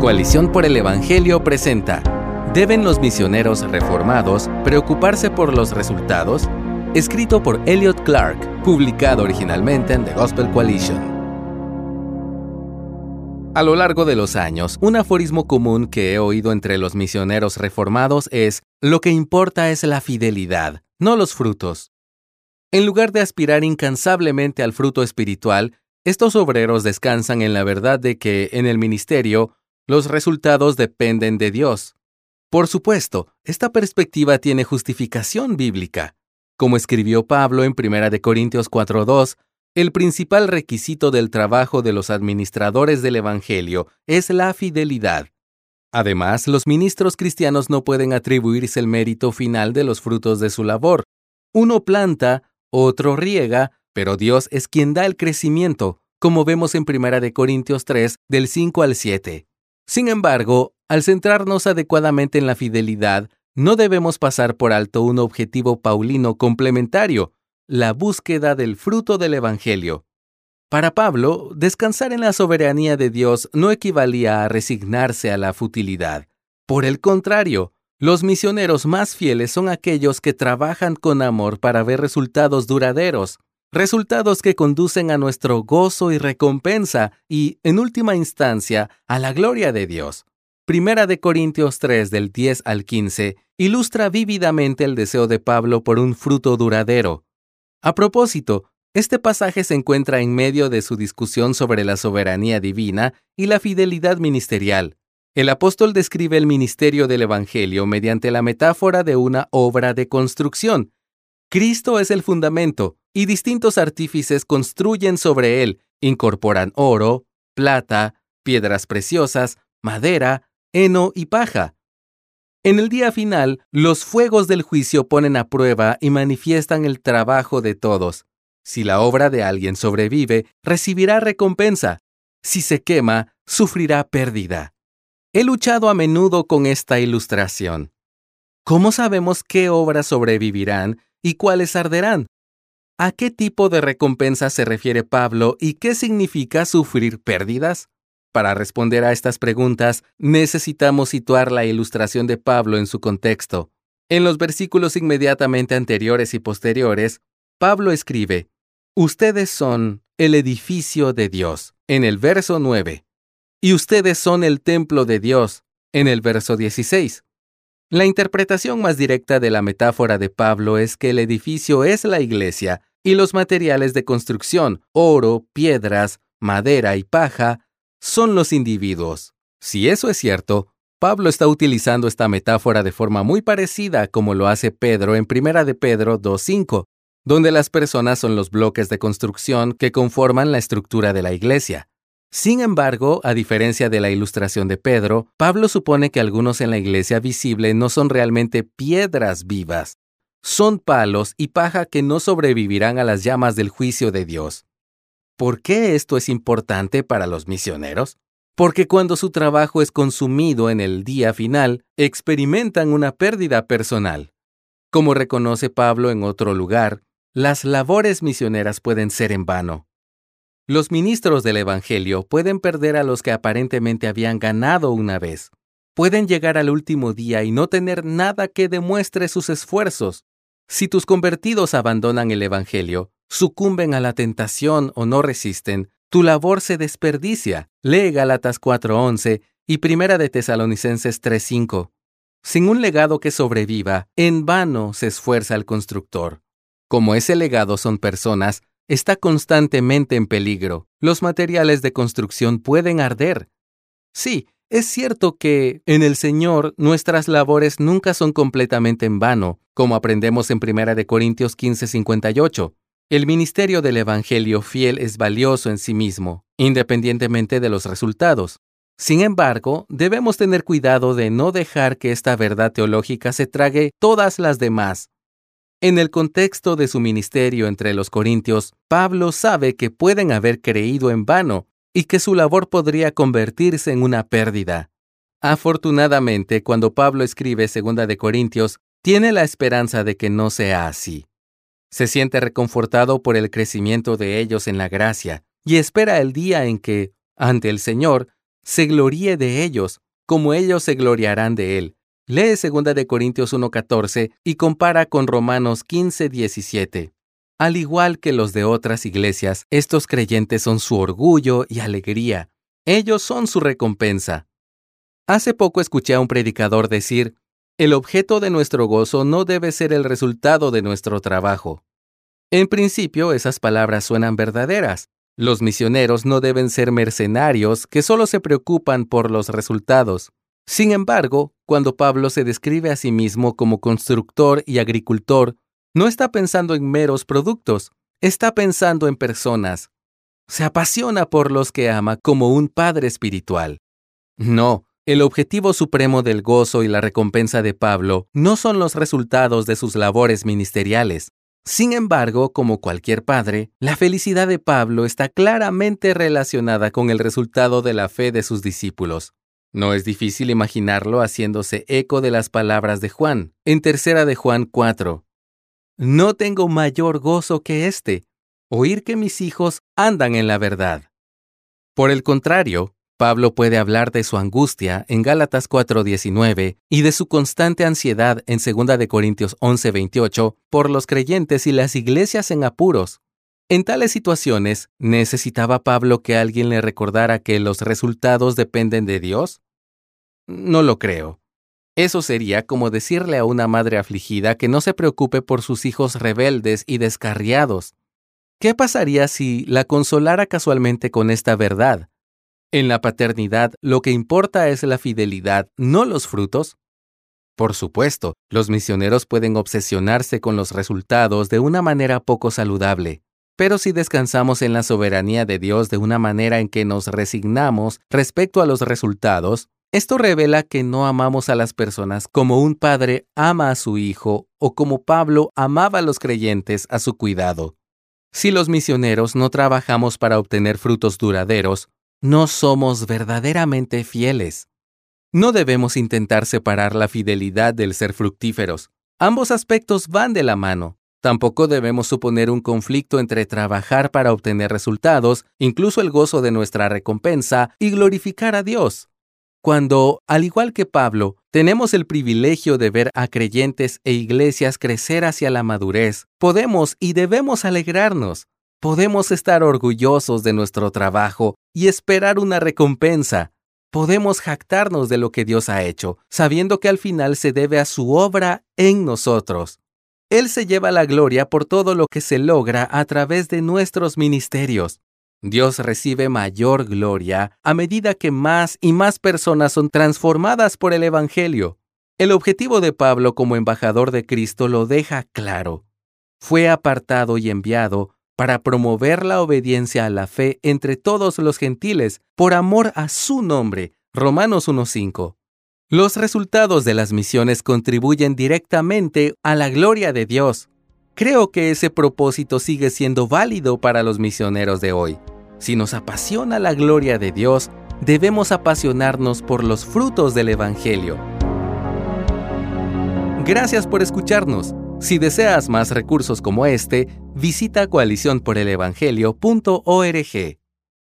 Coalición por el Evangelio presenta ¿Deben los misioneros reformados preocuparse por los resultados? Escrito por Elliot Clark, publicado originalmente en The Gospel Coalition. A lo largo de los años, un aforismo común que he oído entre los misioneros reformados es, lo que importa es la fidelidad, no los frutos. En lugar de aspirar incansablemente al fruto espiritual, estos obreros descansan en la verdad de que, en el ministerio, los resultados dependen de Dios. Por supuesto, esta perspectiva tiene justificación bíblica. Como escribió Pablo en 1 Corintios 4.2, el principal requisito del trabajo de los administradores del Evangelio es la fidelidad. Además, los ministros cristianos no pueden atribuirse el mérito final de los frutos de su labor. Uno planta, otro riega, pero Dios es quien da el crecimiento, como vemos en 1 Corintios 3, del 5 al 7. Sin embargo, al centrarnos adecuadamente en la fidelidad, no debemos pasar por alto un objetivo paulino complementario, la búsqueda del fruto del Evangelio. Para Pablo, descansar en la soberanía de Dios no equivalía a resignarse a la futilidad. Por el contrario, los misioneros más fieles son aquellos que trabajan con amor para ver resultados duraderos, resultados que conducen a nuestro gozo y recompensa y, en última instancia, a la gloria de Dios. Primera de Corintios 3 del 10 al 15 ilustra vívidamente el deseo de Pablo por un fruto duradero. A propósito, este pasaje se encuentra en medio de su discusión sobre la soberanía divina y la fidelidad ministerial. El apóstol describe el ministerio del Evangelio mediante la metáfora de una obra de construcción. Cristo es el fundamento, y distintos artífices construyen sobre él, incorporan oro, plata, piedras preciosas, madera, heno y paja. En el día final, los fuegos del juicio ponen a prueba y manifiestan el trabajo de todos. Si la obra de alguien sobrevive, recibirá recompensa. Si se quema, sufrirá pérdida. He luchado a menudo con esta ilustración. ¿Cómo sabemos qué obras sobrevivirán y cuáles arderán? ¿A qué tipo de recompensa se refiere Pablo y qué significa sufrir pérdidas? Para responder a estas preguntas, necesitamos situar la ilustración de Pablo en su contexto. En los versículos inmediatamente anteriores y posteriores, Pablo escribe, Ustedes son el edificio de Dios, en el verso 9 y ustedes son el templo de Dios, en el verso 16. La interpretación más directa de la metáfora de Pablo es que el edificio es la iglesia y los materiales de construcción, oro, piedras, madera y paja, son los individuos. Si eso es cierto, Pablo está utilizando esta metáfora de forma muy parecida como lo hace Pedro en 1 de Pedro 2.5, donde las personas son los bloques de construcción que conforman la estructura de la iglesia. Sin embargo, a diferencia de la ilustración de Pedro, Pablo supone que algunos en la iglesia visible no son realmente piedras vivas, son palos y paja que no sobrevivirán a las llamas del juicio de Dios. ¿Por qué esto es importante para los misioneros? Porque cuando su trabajo es consumido en el día final, experimentan una pérdida personal. Como reconoce Pablo en otro lugar, las labores misioneras pueden ser en vano. Los ministros del Evangelio pueden perder a los que aparentemente habían ganado una vez. Pueden llegar al último día y no tener nada que demuestre sus esfuerzos. Si tus convertidos abandonan el Evangelio, sucumben a la tentación o no resisten, tu labor se desperdicia. Lee Galatas 4:11 y Primera de Tesalonicenses 3:5. Sin un legado que sobreviva, en vano se esfuerza el constructor. Como ese legado son personas, está constantemente en peligro. Los materiales de construcción pueden arder. Sí, es cierto que en el Señor nuestras labores nunca son completamente en vano, como aprendemos en 1 Corintios 15:58. El ministerio del Evangelio fiel es valioso en sí mismo, independientemente de los resultados. Sin embargo, debemos tener cuidado de no dejar que esta verdad teológica se trague todas las demás en el contexto de su ministerio entre los corintios, Pablo sabe que pueden haber creído en vano y que su labor podría convertirse en una pérdida. Afortunadamente, cuando Pablo escribe Segunda de Corintios, tiene la esperanza de que no sea así. Se siente reconfortado por el crecimiento de ellos en la gracia y espera el día en que, ante el Señor, se gloríe de ellos, como ellos se gloriarán de él. Lee 2 de Corintios 1:14 y compara con Romanos 15:17. Al igual que los de otras iglesias, estos creyentes son su orgullo y alegría. Ellos son su recompensa. Hace poco escuché a un predicador decir, el objeto de nuestro gozo no debe ser el resultado de nuestro trabajo. En principio, esas palabras suenan verdaderas. Los misioneros no deben ser mercenarios que solo se preocupan por los resultados. Sin embargo, cuando Pablo se describe a sí mismo como constructor y agricultor, no está pensando en meros productos, está pensando en personas. Se apasiona por los que ama como un padre espiritual. No, el objetivo supremo del gozo y la recompensa de Pablo no son los resultados de sus labores ministeriales. Sin embargo, como cualquier padre, la felicidad de Pablo está claramente relacionada con el resultado de la fe de sus discípulos. No es difícil imaginarlo haciéndose eco de las palabras de Juan, en tercera de Juan 4. No tengo mayor gozo que este, oír que mis hijos andan en la verdad. Por el contrario, Pablo puede hablar de su angustia en Gálatas 4:19 y de su constante ansiedad en 2 de Corintios 11:28 por los creyentes y las iglesias en apuros. En tales situaciones, ¿necesitaba Pablo que alguien le recordara que los resultados dependen de Dios? No lo creo. Eso sería como decirle a una madre afligida que no se preocupe por sus hijos rebeldes y descarriados. ¿Qué pasaría si la consolara casualmente con esta verdad? En la paternidad lo que importa es la fidelidad, no los frutos. Por supuesto, los misioneros pueden obsesionarse con los resultados de una manera poco saludable, pero si descansamos en la soberanía de Dios de una manera en que nos resignamos respecto a los resultados, esto revela que no amamos a las personas como un padre ama a su hijo o como Pablo amaba a los creyentes a su cuidado. Si los misioneros no trabajamos para obtener frutos duraderos, no somos verdaderamente fieles. No debemos intentar separar la fidelidad del ser fructíferos. Ambos aspectos van de la mano. Tampoco debemos suponer un conflicto entre trabajar para obtener resultados, incluso el gozo de nuestra recompensa, y glorificar a Dios. Cuando, al igual que Pablo, tenemos el privilegio de ver a creyentes e iglesias crecer hacia la madurez, podemos y debemos alegrarnos. Podemos estar orgullosos de nuestro trabajo y esperar una recompensa. Podemos jactarnos de lo que Dios ha hecho, sabiendo que al final se debe a su obra en nosotros. Él se lleva la gloria por todo lo que se logra a través de nuestros ministerios. Dios recibe mayor gloria a medida que más y más personas son transformadas por el Evangelio. El objetivo de Pablo como embajador de Cristo lo deja claro. Fue apartado y enviado para promover la obediencia a la fe entre todos los gentiles por amor a su nombre. Romanos 1.5. Los resultados de las misiones contribuyen directamente a la gloria de Dios. Creo que ese propósito sigue siendo válido para los misioneros de hoy. Si nos apasiona la gloria de Dios, debemos apasionarnos por los frutos del Evangelio. Gracias por escucharnos. Si deseas más recursos como este, visita coaliciónporelevangelio.org.